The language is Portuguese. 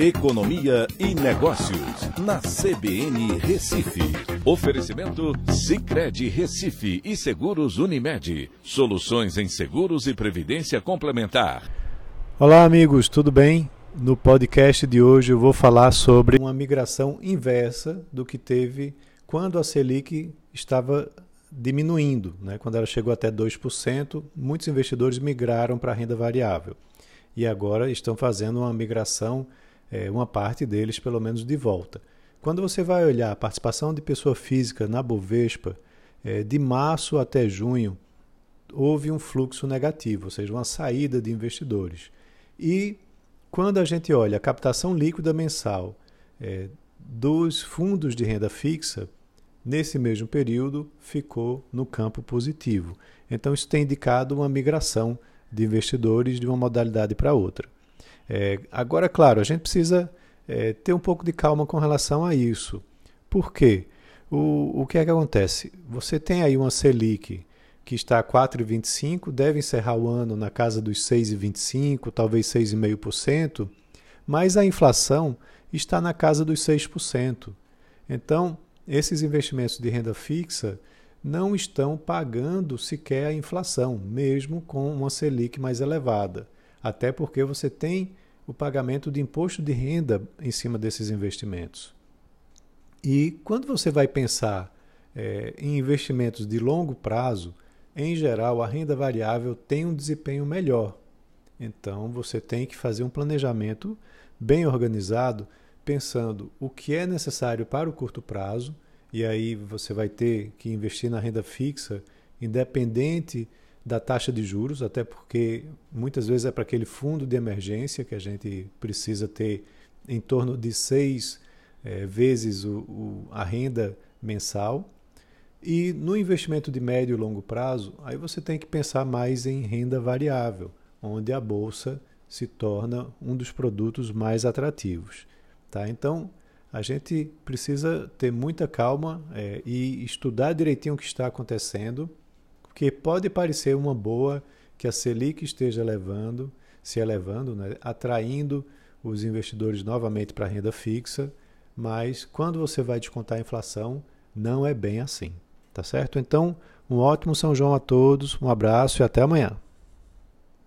Economia e Negócios, na CBN Recife. Oferecimento Cicred Recife e Seguros Unimed. Soluções em seguros e previdência complementar. Olá, amigos, tudo bem? No podcast de hoje eu vou falar sobre uma migração inversa do que teve quando a Selic estava diminuindo. Né? Quando ela chegou até 2%, muitos investidores migraram para a renda variável. E agora estão fazendo uma migração é, uma parte deles pelo menos de volta. Quando você vai olhar a participação de pessoa física na Bovespa, é, de março até junho, houve um fluxo negativo, ou seja, uma saída de investidores. E quando a gente olha a captação líquida mensal é, dos fundos de renda fixa, nesse mesmo período ficou no campo positivo. Então, isso tem indicado uma migração de investidores de uma modalidade para outra. É, agora, claro, a gente precisa é, ter um pouco de calma com relação a isso. Por quê? O, o que é que acontece? Você tem aí uma Selic que está a 4,25, deve encerrar o ano na casa dos 6,25, talvez 6,5%, mas a inflação está na casa dos 6%. Então, esses investimentos de renda fixa não estão pagando sequer a inflação, mesmo com uma Selic mais elevada até porque você tem o pagamento de imposto de renda em cima desses investimentos. E quando você vai pensar é, em investimentos de longo prazo, em geral a renda variável tem um desempenho melhor. Então você tem que fazer um planejamento bem organizado, pensando o que é necessário para o curto prazo, e aí você vai ter que investir na renda fixa, independente da taxa de juros, até porque muitas vezes é para aquele fundo de emergência que a gente precisa ter em torno de seis é, vezes o, o, a renda mensal. E no investimento de médio e longo prazo, aí você tem que pensar mais em renda variável, onde a bolsa se torna um dos produtos mais atrativos. Tá? Então, a gente precisa ter muita calma é, e estudar direitinho o que está acontecendo que pode parecer uma boa que a Selic esteja elevando, se elevando, né, atraindo os investidores novamente para a renda fixa, mas quando você vai descontar a inflação, não é bem assim, tá certo? Então, um ótimo São João a todos, um abraço e até amanhã.